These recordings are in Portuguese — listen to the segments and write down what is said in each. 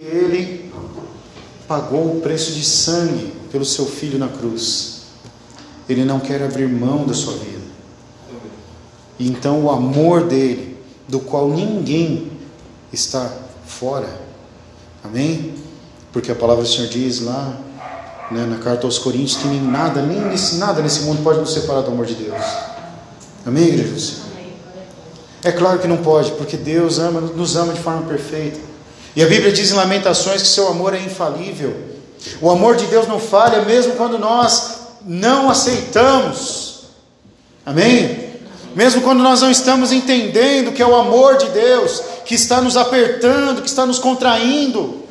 Ele pagou o preço de sangue pelo seu filho na cruz. Ele não quer abrir mão da sua vida. E então o amor dele, do qual ninguém está fora. Amém? Porque a palavra do Senhor diz lá né, na carta aos Coríntios que nem nada, nem nesse, nada nesse mundo pode nos separar do amor de Deus. Amém, igreja do Senhor? É claro que não pode, porque Deus ama, nos ama de forma perfeita. E a Bíblia diz em Lamentações que seu amor é infalível. O amor de Deus não falha, mesmo quando nós não aceitamos. Amém? Mesmo quando nós não estamos entendendo que é o amor de Deus que está nos apertando, que está nos contraindo.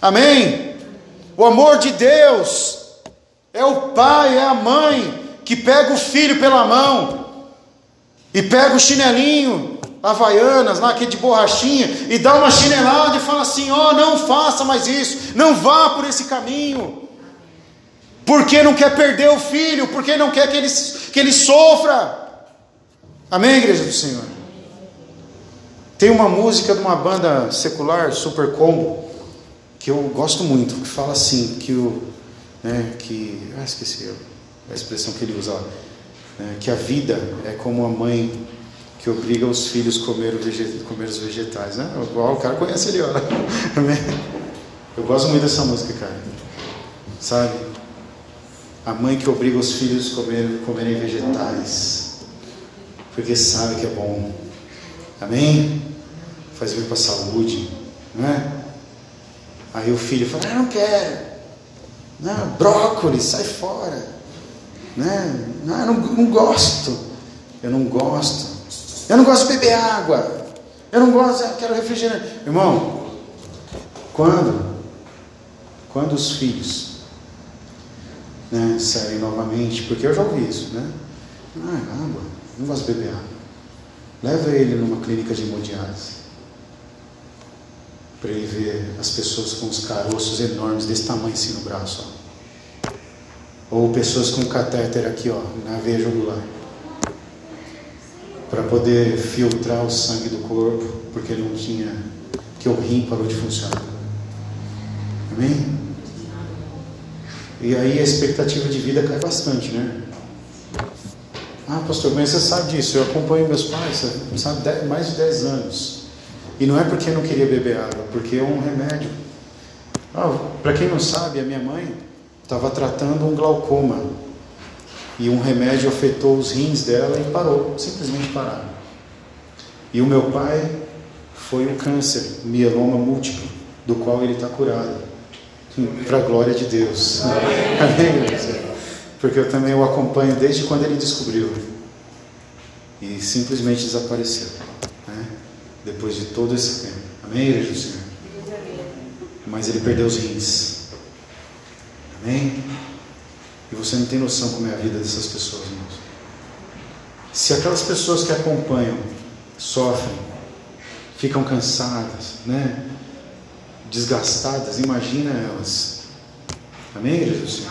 Amém? O amor de Deus é o pai, é a mãe que pega o filho pela mão e pega o chinelinho, havaianas, lá, aquele de borrachinha, e dá uma chinelada e fala assim: ó, oh, não faça mais isso, não vá por esse caminho, porque não quer perder o filho, porque não quer que ele, que ele sofra. Amém, igreja do Senhor? Tem uma música de uma banda secular, Super Combo, que eu gosto muito, que fala assim, que o. Né, que. Ah, esqueci a expressão que ele usa lá né, que a vida é como a mãe que obriga os filhos a comer, comer os vegetais. Né? O cara conhece ele, ó. Eu gosto muito dessa música, cara. Sabe? A mãe que obriga os filhos a comer, comerem vegetais. Porque sabe que é bom. Amém? Faz bem para a saúde. Não é? Aí o filho fala, ah, não quero. Não, brócolis, sai fora. Né? Não, não, não gosto. Eu não gosto. Eu não gosto de beber água. Eu não gosto, eu quero refrigerante. Irmão, quando, quando os filhos né, saem novamente, porque eu já ouvi isso, né? Ah, água, não gosto de beber água. Leva ele numa clínica de hemodiálise. Para ele ver as pessoas com os caroços enormes desse tamanho assim no braço. Ó. Ou pessoas com catéter aqui, ó, na veia jugular. Para poder filtrar o sangue do corpo, porque não tinha. que o rim parou de funcionar. Amém? E aí a expectativa de vida cai bastante, né? Ah, pastor, mas você sabe disso, eu acompanho meus pais, sabe, mais de 10 anos. E não é porque eu não queria beber água, porque é um remédio. Ah, Para quem não sabe, a minha mãe, estava tratando um glaucoma e um remédio afetou os rins dela e parou, simplesmente pararam. E o meu pai foi um câncer, mieloma múltiplo, do qual ele está curado. Para a glória de Deus. Amém, Porque eu também o acompanho desde quando ele descobriu. E simplesmente desapareceu. Né? Depois de todo esse tempo. Amém, igreja Senhor? Mas ele perdeu os rins. Amém? E você não tem noção como é a vida dessas pessoas, irmãos. Se aquelas pessoas que acompanham sofrem, ficam cansadas, né? desgastadas, imagina elas. Amém, Jesus?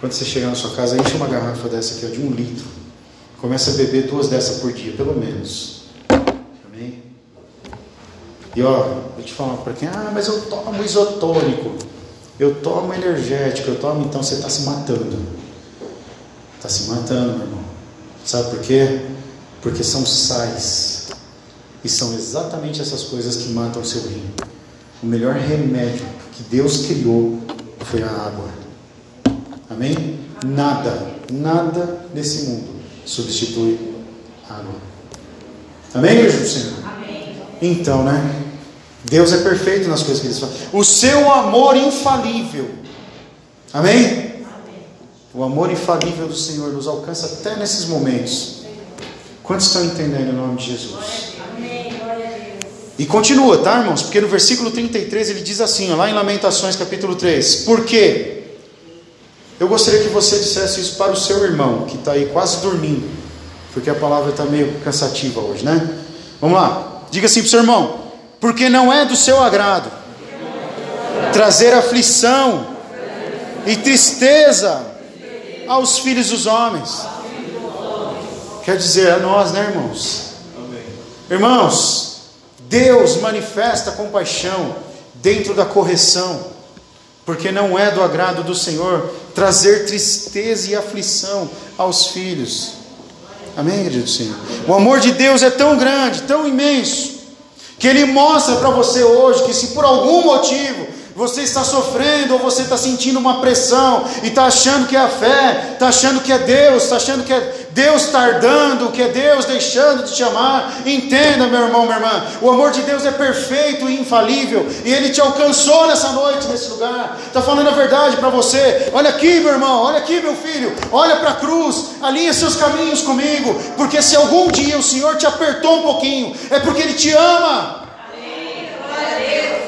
Quando você chegar na sua casa, enche uma garrafa dessa aqui, ó, de um litro. Começa a beber duas dessas por dia, pelo menos. Amém? E ó, vou te falar para quem, ah, mas eu tomo isotônico. Eu tomo energético, eu tomo, então você está se matando. Está se matando, meu irmão. Sabe por quê? Porque são sais. E são exatamente essas coisas que matam o seu rim. O melhor remédio que Deus criou foi a água. Amém? Nada, nada nesse mundo substitui água. Amém, igreja do Senhor? Amém. Então, né? Deus é perfeito nas coisas que Ele faz. O seu amor infalível. Amém? O amor infalível do Senhor nos alcança até nesses momentos. Quantos estão entendendo em nome de Jesus? Amém. E continua, tá, irmãos? Porque no versículo 33 ele diz assim, lá em Lamentações capítulo 3: Por quê? Eu gostaria que você dissesse isso para o seu irmão, que está aí quase dormindo, porque a palavra está meio cansativa hoje, né? Vamos lá, diga assim para o seu irmão: porque não é do seu agrado trazer aflição e tristeza aos filhos dos homens. Quer dizer, a nós, né, irmãos? Irmãos, Deus manifesta compaixão dentro da correção, porque não é do agrado do Senhor trazer tristeza e aflição aos filhos. Amém, igreja do Senhor? O amor de Deus é tão grande, tão imenso, que Ele mostra para você hoje que se por algum motivo você está sofrendo ou você está sentindo uma pressão e está achando que é a fé, está achando que é Deus, está achando que é Deus tardando, que é Deus deixando de te amar. Entenda, meu irmão, minha irmã, o amor de Deus é perfeito e infalível e Ele te alcançou nessa noite, nesse lugar. Está falando a verdade para você. Olha aqui, meu irmão, olha aqui, meu filho, olha para a cruz, alinha seus caminhos comigo, porque se algum dia o Senhor te apertou um pouquinho, é porque Ele te ama. Amém. Glória a Deus.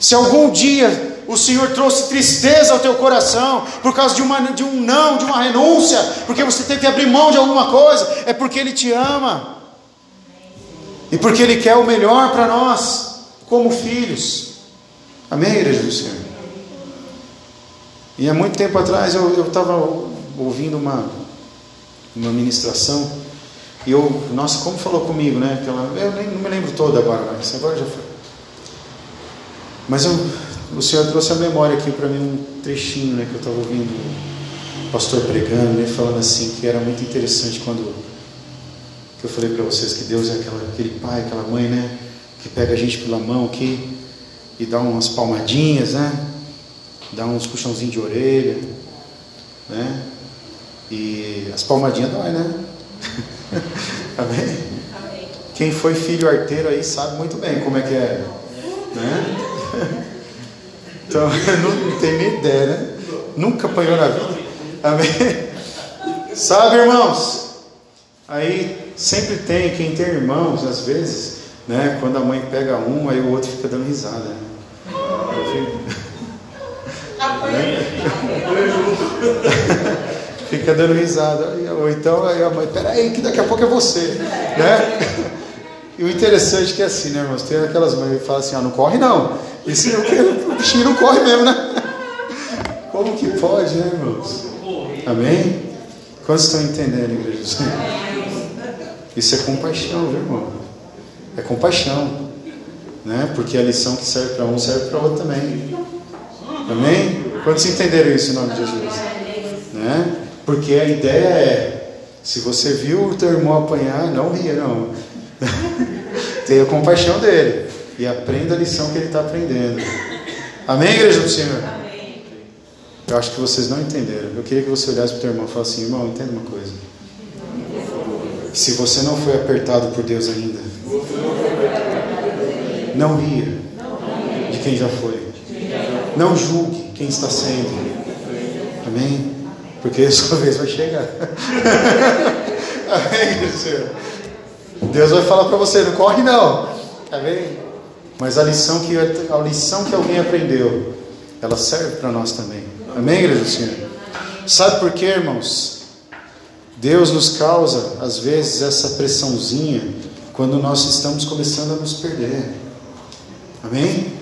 Se algum dia o Senhor trouxe tristeza ao teu coração por causa de, uma, de um não, de uma renúncia, porque você teve que abrir mão de alguma coisa, é porque Ele te ama e porque Ele quer o melhor para nós, como filhos. Amém, igreja do Senhor? E há muito tempo atrás eu estava ouvindo uma, uma ministração e eu, nossa, como falou comigo, né? Aquela, eu nem, não me lembro toda agora, mas agora já foi. Mas eu, o Senhor trouxe a memória aqui para mim um trechinho né, que eu estava ouvindo o pastor pregando, né, falando assim, que era muito interessante quando que eu falei para vocês que Deus é aquela, aquele pai, aquela mãe, né? Que pega a gente pela mão aqui e dá umas palmadinhas, né? Dá uns puxãozinhos de orelha, né? E as palmadinhas dói, né? Amém? Amém? Quem foi filho arteiro aí sabe muito bem como é que é, né? Então, não, tem nem ideia, né? Nunca apanhou na vida. Amém? Sabe, irmãos? Aí sempre tem, quem tem irmãos, às vezes, né? Quando a mãe pega um, aí o outro fica dando risada. Né? fica dando risada. Ou então aí a mãe, peraí, que daqui a pouco é você. Né? E o interessante é que é assim, né, irmãos? Tem aquelas mães que falam assim, ah, não corre não. E se eu o bichinho não corre mesmo, né? Como que pode, né, irmãos? Amém? Quantos estão entendendo, igreja? Isso é compaixão, viu, irmão? É compaixão. Né? Porque a lição que serve para um serve para outro também. Amém? Quantos entenderam isso em nome de Jesus? Né? Porque a ideia é: se você viu o teu irmão apanhar, não ria, não. Tenha compaixão dele e aprenda a lição que ele está aprendendo. Amém, igreja do Senhor? Amém. Eu acho que vocês não entenderam. Eu queria que você olhasse para o teu irmão e falasse assim: irmão, entenda uma coisa. Se você não foi apertado por Deus ainda, não ria de quem já foi. Não julgue quem está sendo. Amém? Porque a sua vez vai chegar. Amém, Senhor? Deus vai falar para você, não corre não. Bem? Mas a lição que a lição que alguém aprendeu, ela serve para nós também. Amém, igreja Senhor? Sabe por quê, irmãos? Deus nos causa às vezes essa pressãozinha quando nós estamos começando a nos perder. Amém?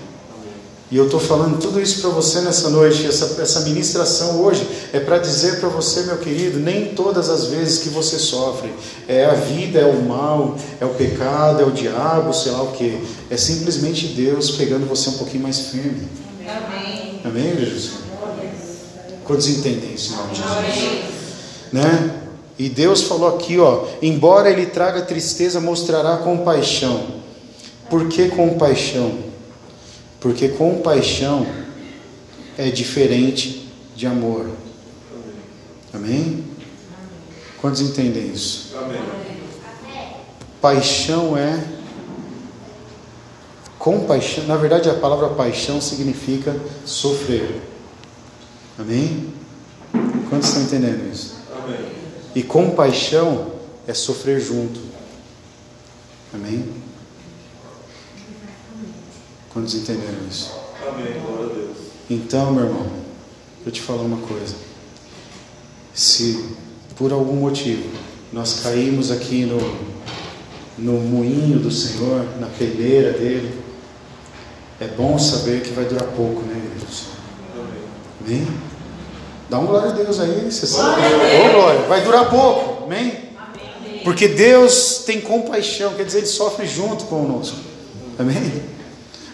E eu estou falando tudo isso para você nessa noite, essa, essa ministração hoje é para dizer para você, meu querido, nem todas as vezes que você sofre é a vida, é o mal, é o pecado, é o diabo, sei lá o que. É simplesmente Deus pegando você um pouquinho mais firme. Amém. Amém, Jesus? Quantos entendem isso em nome de Jesus? Né? E Deus falou aqui, ó, embora ele traga tristeza, mostrará compaixão. Por que compaixão? Porque compaixão é diferente de amor. Amém? Quantos entendem isso? Amém. Paixão é compaixão. Na verdade, a palavra paixão significa sofrer. Amém? Quantos estão entendendo isso? Amém. E compaixão é sofrer junto. Amém? Quantos entenderam isso? Amém, glória a Deus. Então, meu irmão, eu te falar uma coisa. Se por algum motivo nós caímos aqui no, no moinho do Senhor, na peleira dele, é bom saber que vai durar pouco, né, Deus? Amém? Dá um glória a Deus aí, você sabe. Ô, oh, glória, vai durar pouco, amém? Porque Deus tem compaixão, quer dizer, Ele sofre junto conosco, amém?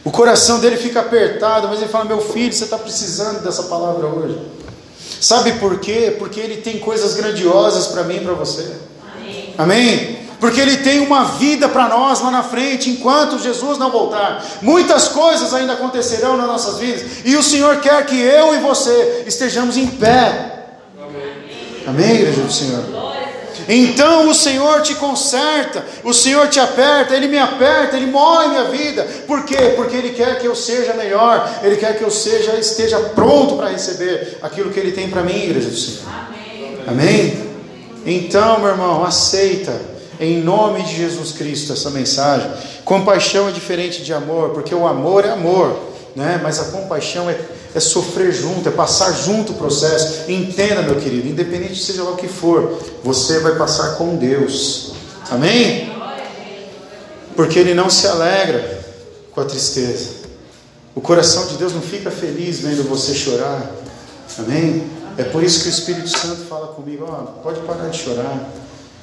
O coração dele fica apertado, mas ele fala: Meu filho, você está precisando dessa palavra hoje. Sabe por quê? Porque ele tem coisas grandiosas para mim e para você. Amém? Amém? Porque ele tem uma vida para nós lá na frente, enquanto Jesus não voltar. Muitas coisas ainda acontecerão nas nossas vidas, e o Senhor quer que eu e você estejamos em pé. Amém, Amém igreja do Senhor? Então o Senhor te conserta, o Senhor te aperta, Ele me aperta, Ele moe minha vida. Por quê? Porque Ele quer que eu seja melhor, Ele quer que eu seja, esteja pronto para receber aquilo que Ele tem para mim, igreja do Senhor. Amém. Amém? Então, meu irmão, aceita em nome de Jesus Cristo essa mensagem. Compaixão é diferente de amor, porque o amor é amor, né? mas a compaixão é é sofrer junto, é passar junto o processo. Entenda, meu querido, independente seja lá o que for, você vai passar com Deus. Amém? Porque Ele não se alegra com a tristeza. O coração de Deus não fica feliz vendo você chorar. Amém? É por isso que o Espírito Santo fala comigo: ó, pode parar de chorar,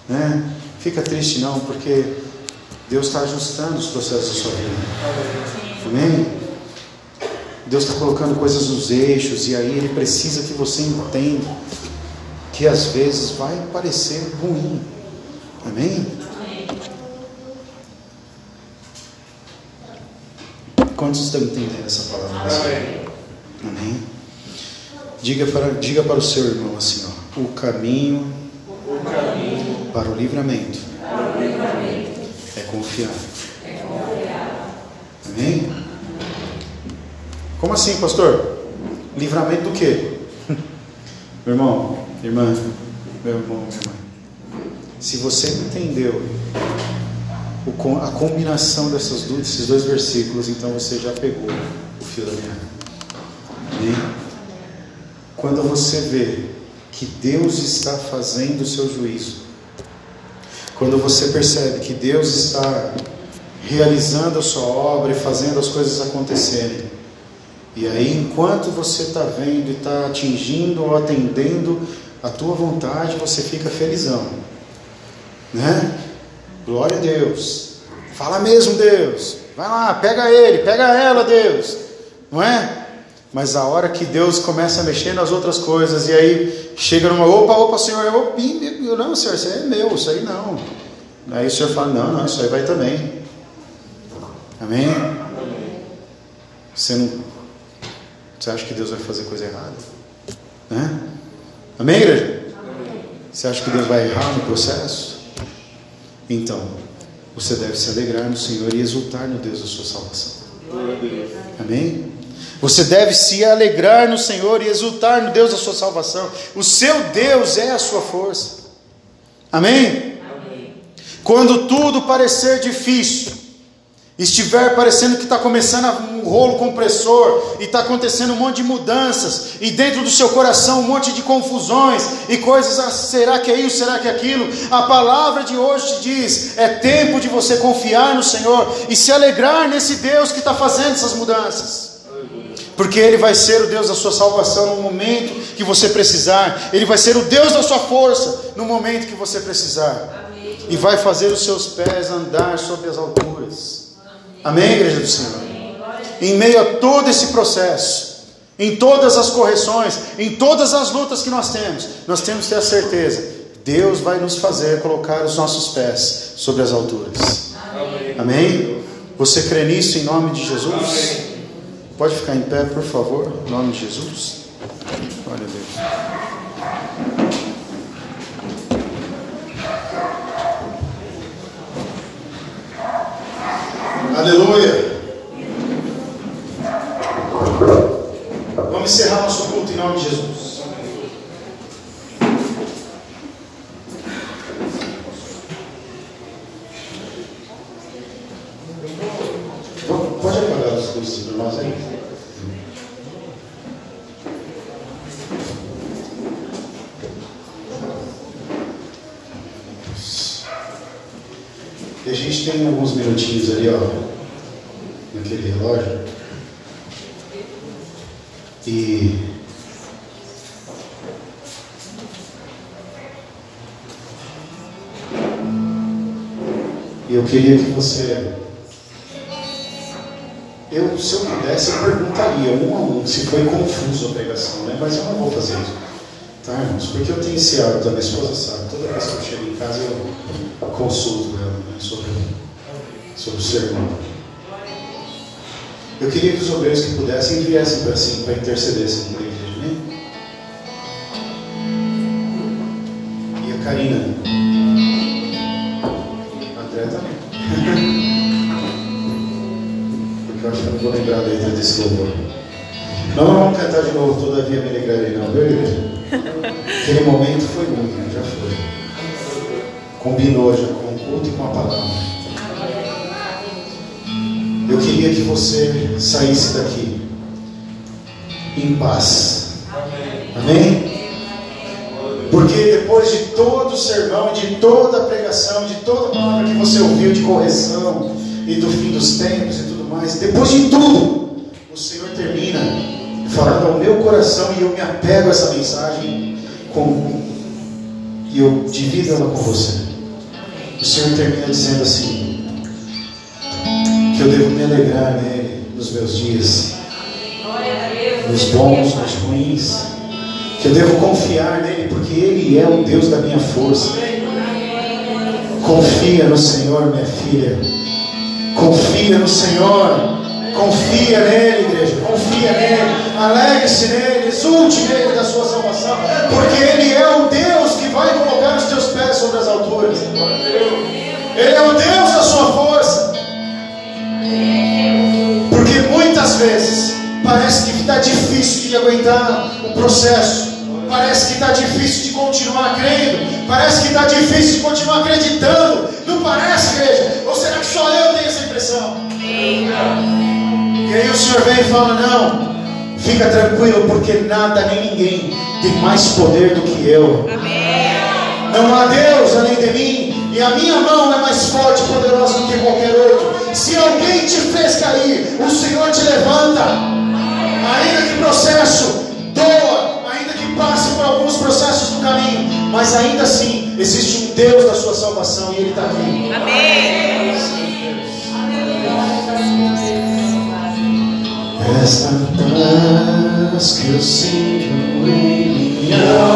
né? Fica triste não, porque Deus está ajustando os processos da sua vida. Amém? Deus está colocando coisas nos eixos e aí Ele precisa que você entenda que às vezes vai parecer ruim. Amém? Quantos estão entendendo essa palavra? Amém. Amém. Diga para, diga para o seu irmão assim: ó, o, caminho o caminho para o livramento, para o livramento é, confiar. é confiar. Amém? Como assim, pastor? Livramento do quê? meu irmão, irmã, meu irmão, minha irmã. Se você entendeu a combinação dessas, desses dois versículos, então você já pegou o fio da meada. Amém? Quando você vê que Deus está fazendo o seu juízo, quando você percebe que Deus está realizando a sua obra e fazendo as coisas acontecerem, e aí, enquanto você está vendo e está atingindo ou atendendo a tua vontade, você fica felizão, né? Glória a Deus. Fala mesmo, Deus. Vai lá, pega ele, pega ela, Deus. Não é? Mas a hora que Deus começa a mexer nas outras coisas, e aí chega numa, opa, opa, Senhor, eu, eu não, Senhor, isso aí é meu, isso aí não. Aí o Senhor fala, não, não, isso aí vai também. Amém? Você não você acha que Deus vai fazer coisa errada? Né? Amém, igreja? Você acha que Deus vai errar no processo? Então, você deve se alegrar no Senhor e exultar no Deus da sua salvação. Amém? Você deve se alegrar no Senhor e exultar no Deus da sua salvação. O seu Deus é a sua força. Amém? Amém. Quando tudo parecer difícil, estiver parecendo que está começando um rolo compressor e está acontecendo um monte de mudanças e dentro do seu coração um monte de confusões e coisas, ah, será que é isso, será que é aquilo? A palavra de hoje te diz: é tempo de você confiar no Senhor e se alegrar nesse Deus que está fazendo essas mudanças. Porque Ele vai ser o Deus da sua salvação no momento que você precisar, Ele vai ser o Deus da sua força no momento que você precisar, e vai fazer os seus pés andar sobre as alturas. Amém, igreja do Senhor? Em meio a todo esse processo, em todas as correções, em todas as lutas que nós temos, nós temos que ter a certeza: Deus vai nos fazer colocar os nossos pés sobre as alturas. Amém? Você crê nisso em nome de Jesus? Amém. Pode ficar em pé, por favor, em nome de Jesus. Glória a Deus. Aleluia. Vamos encerrar nosso culto em nome de Jesus. Pode apagar as luzes para nós aí? E a gente tem alguns minutinhos ali, ó naquele relógio. E eu queria que você eu, se eu pudesse, eu perguntaria um a um se foi confuso a pregação, né? mas eu não vou fazer isso. Tá, irmãos? Porque eu tenho esse hábito, a minha esposa sabe, toda vez que eu chego em casa eu consulto ela né, sobre, sobre o sermão. Eu queria que os obreiros que pudessem viessem para assim, para intercedessem por igreja, né? E a Karina. Amém? Porque depois de todo o sermão, de toda a pregação, de toda a palavra que você ouviu de correção e do fim dos tempos e tudo mais, depois de tudo, o Senhor termina falando ao meu coração e eu me apego a essa mensagem com, e eu divido ela com você. O Senhor termina dizendo assim: que eu devo me alegrar nele nos meus dias, nos bons, nos ruins, que eu devo confiar nele, porque ele é o Deus da minha força. Confia no Senhor, minha filha. Confia no Senhor. Confia nele, igreja. Confia nele. Alegre-se nele. Exulte nele da sua salvação. Porque ele é o Deus que vai colocar os teus pés sobre as alturas. Ele é o Deus da sua força. Porque muitas vezes parece que está difícil de aguentar o processo. Parece que está difícil de continuar crendo. Parece que está difícil de continuar acreditando. Não parece, igreja? Ou será que só eu tenho essa impressão? E aí o Senhor vem e fala: Não, fica tranquilo, porque nada nem ninguém tem mais poder do que eu. Não há Deus além de mim, e a minha mão é mais forte e poderosa do que qualquer outro. Se alguém te fez cair, o Senhor te levanta. Ainda que processo processos no caminho, mas ainda assim existe um Deus da sua salvação e Ele está aqui. Amém. Esta paz que eu sinto em minha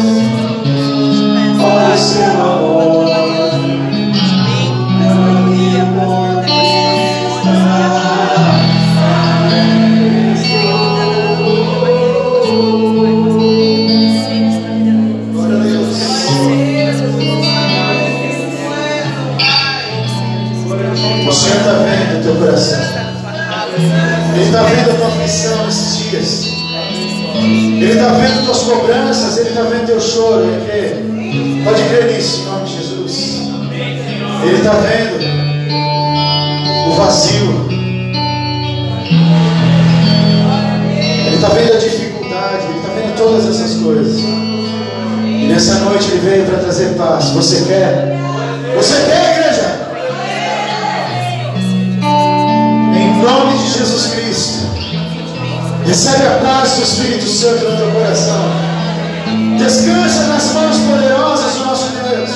circunstâncias. Teu choro. Ele crê. Pode crer nisso, em nome de Jesus. Ele está vendo o vazio. está vendo a dificuldade, Ele está vendo todas essas coisas. E nessa noite Ele veio para trazer paz. Você quer? Você quer, igreja? Em nome de Jesus Cristo. Recebe a paz do Espírito Santo no teu coração. Descansa nas mãos poderosas do nosso Deus.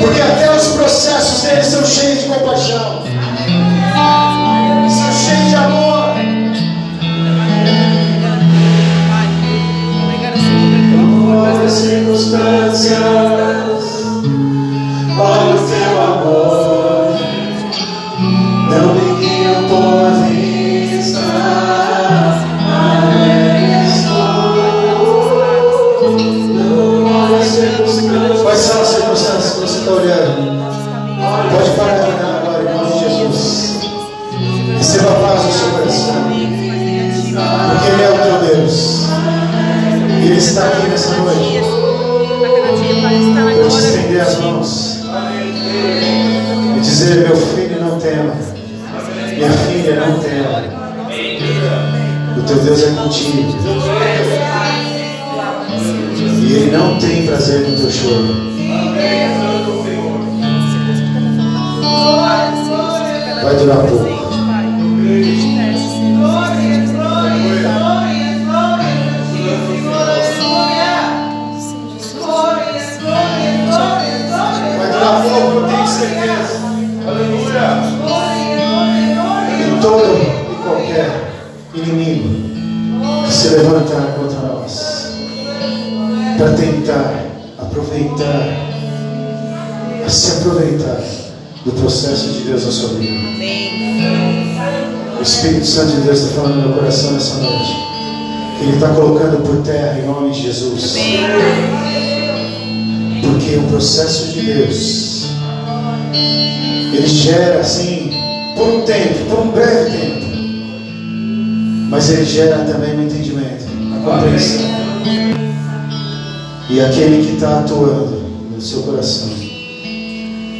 Porque até os processos dele são cheios de compaixão. São cheios de amor. As circunstâncias, olha o teu amor, não me guia por Está aqui nessa noite. Te estender as mãos. E dizer, meu filho, não tema. Minha filha, não tema. O teu Deus é contigo. E Ele não tem prazer no teu choro. Vai durar pouco. Pouco, eu tenho certeza. E todo e qualquer inimigo que se levantar contra nós para tentar aproveitar, a se aproveitar do processo de Deus na sua vida. O Espírito Santo de Deus está falando no meu coração nessa noite. Que Ele está colocando por terra em nome de Jesus. Porque o processo de Deus, ele gera assim, por um tempo, por um breve tempo. Mas ele gera também o um entendimento, a compreensão. E aquele que está atuando no seu coração,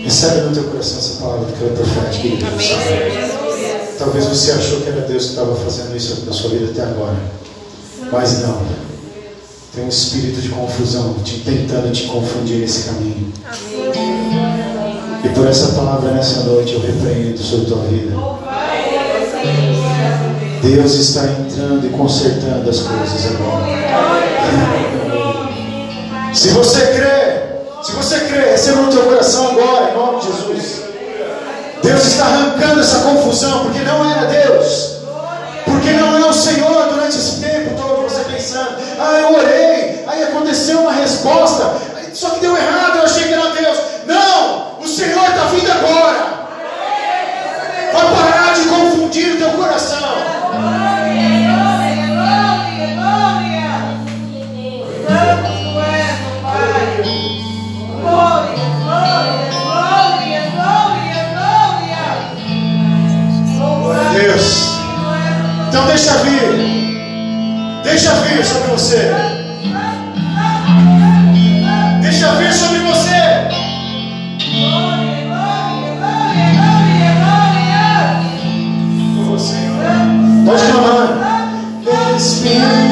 recebe no teu coração essa palavra que é profética. Talvez você achou que era Deus que estava fazendo isso na sua vida até agora. Mas não. Tem um espírito de confusão te, tentando te confundir nesse caminho. E por essa palavra nessa noite eu repreendo sobre tua vida. Deus está entrando e consertando as coisas agora. Se você crê, se você crê, receba no teu coração agora, em nome de Jesus. Deus está arrancando essa confusão, porque não era Deus. Porque não é o Senhor durante esse tempo todo você pensando, ah, eu orei, aí aconteceu uma resposta, só que deu errado, eu achei que era Deus. Não, vindo agora. Vai parar de confundir o teu coração. Deus. Então deixa vir. Deixa vir sobre você. Deixa vir sobre você. Espírito,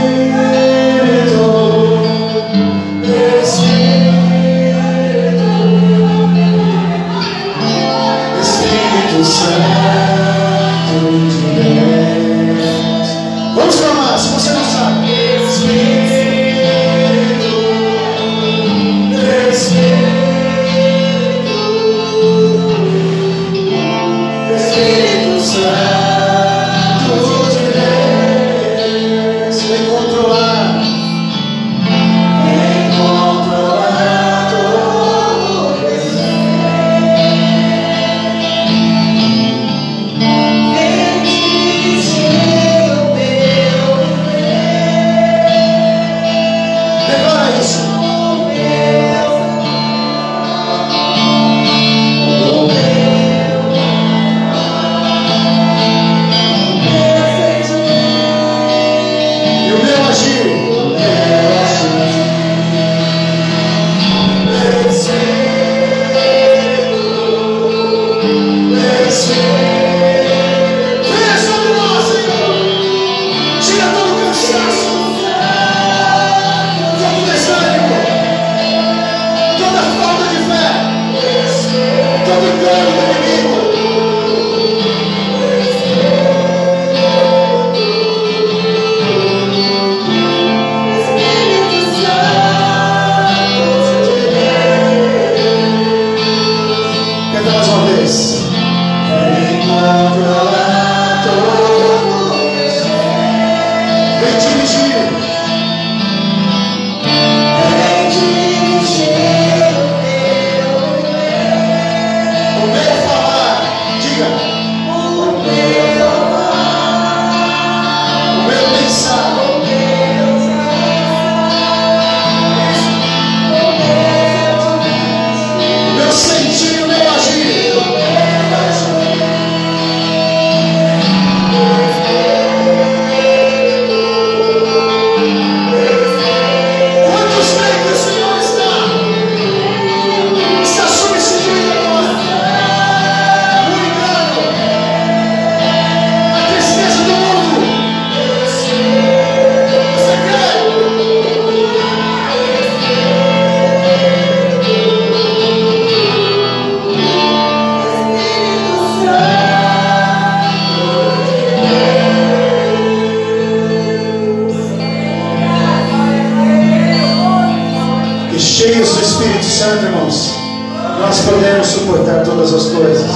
todas as coisas.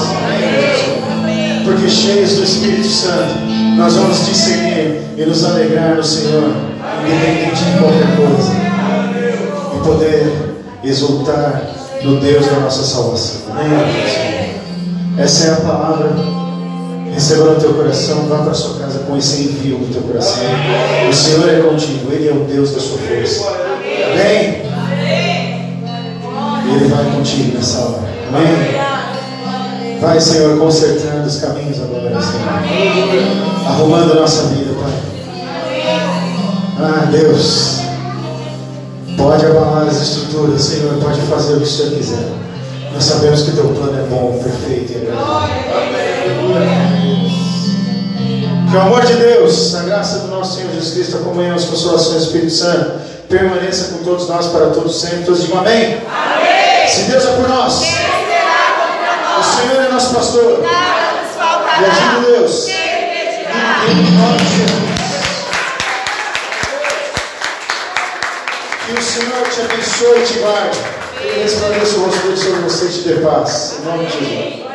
Porque cheios do Espírito Santo, nós vamos discernir e nos alegrar no Senhor, independente de qualquer coisa. E poder exultar no Deus da nossa salvação. Amém? Essa é a palavra. Receba no teu coração, vá para sua casa com esse envio no teu coração. O Senhor é contigo, Ele é o Deus da sua força. Amém? Ele vai contigo nessa hora. Amém? Vai, Senhor, consertando os caminhos agora, Senhor. Arrumando a nossa vida, Pai. Ah, Deus. Pode abalar as estruturas, Senhor. Pode fazer o que o Senhor quiser. Nós sabemos que teu plano é bom, perfeito e agradável. Que o amor de Deus, a graça do nosso Senhor Jesus Cristo, a comunhão, as consolações do Espírito Santo, permaneça com todos nós para todos sempre. Todos digam amém. Amém. Se Deus é por nós, Quem será contra o nós? Senhor é nosso pastor. Nada E agindo Deus, em nome de Jesus. Que o Senhor te abençoe e te guarde. E resplandeça o rosto dele sobre você e te dê paz. Em nome de Jesus.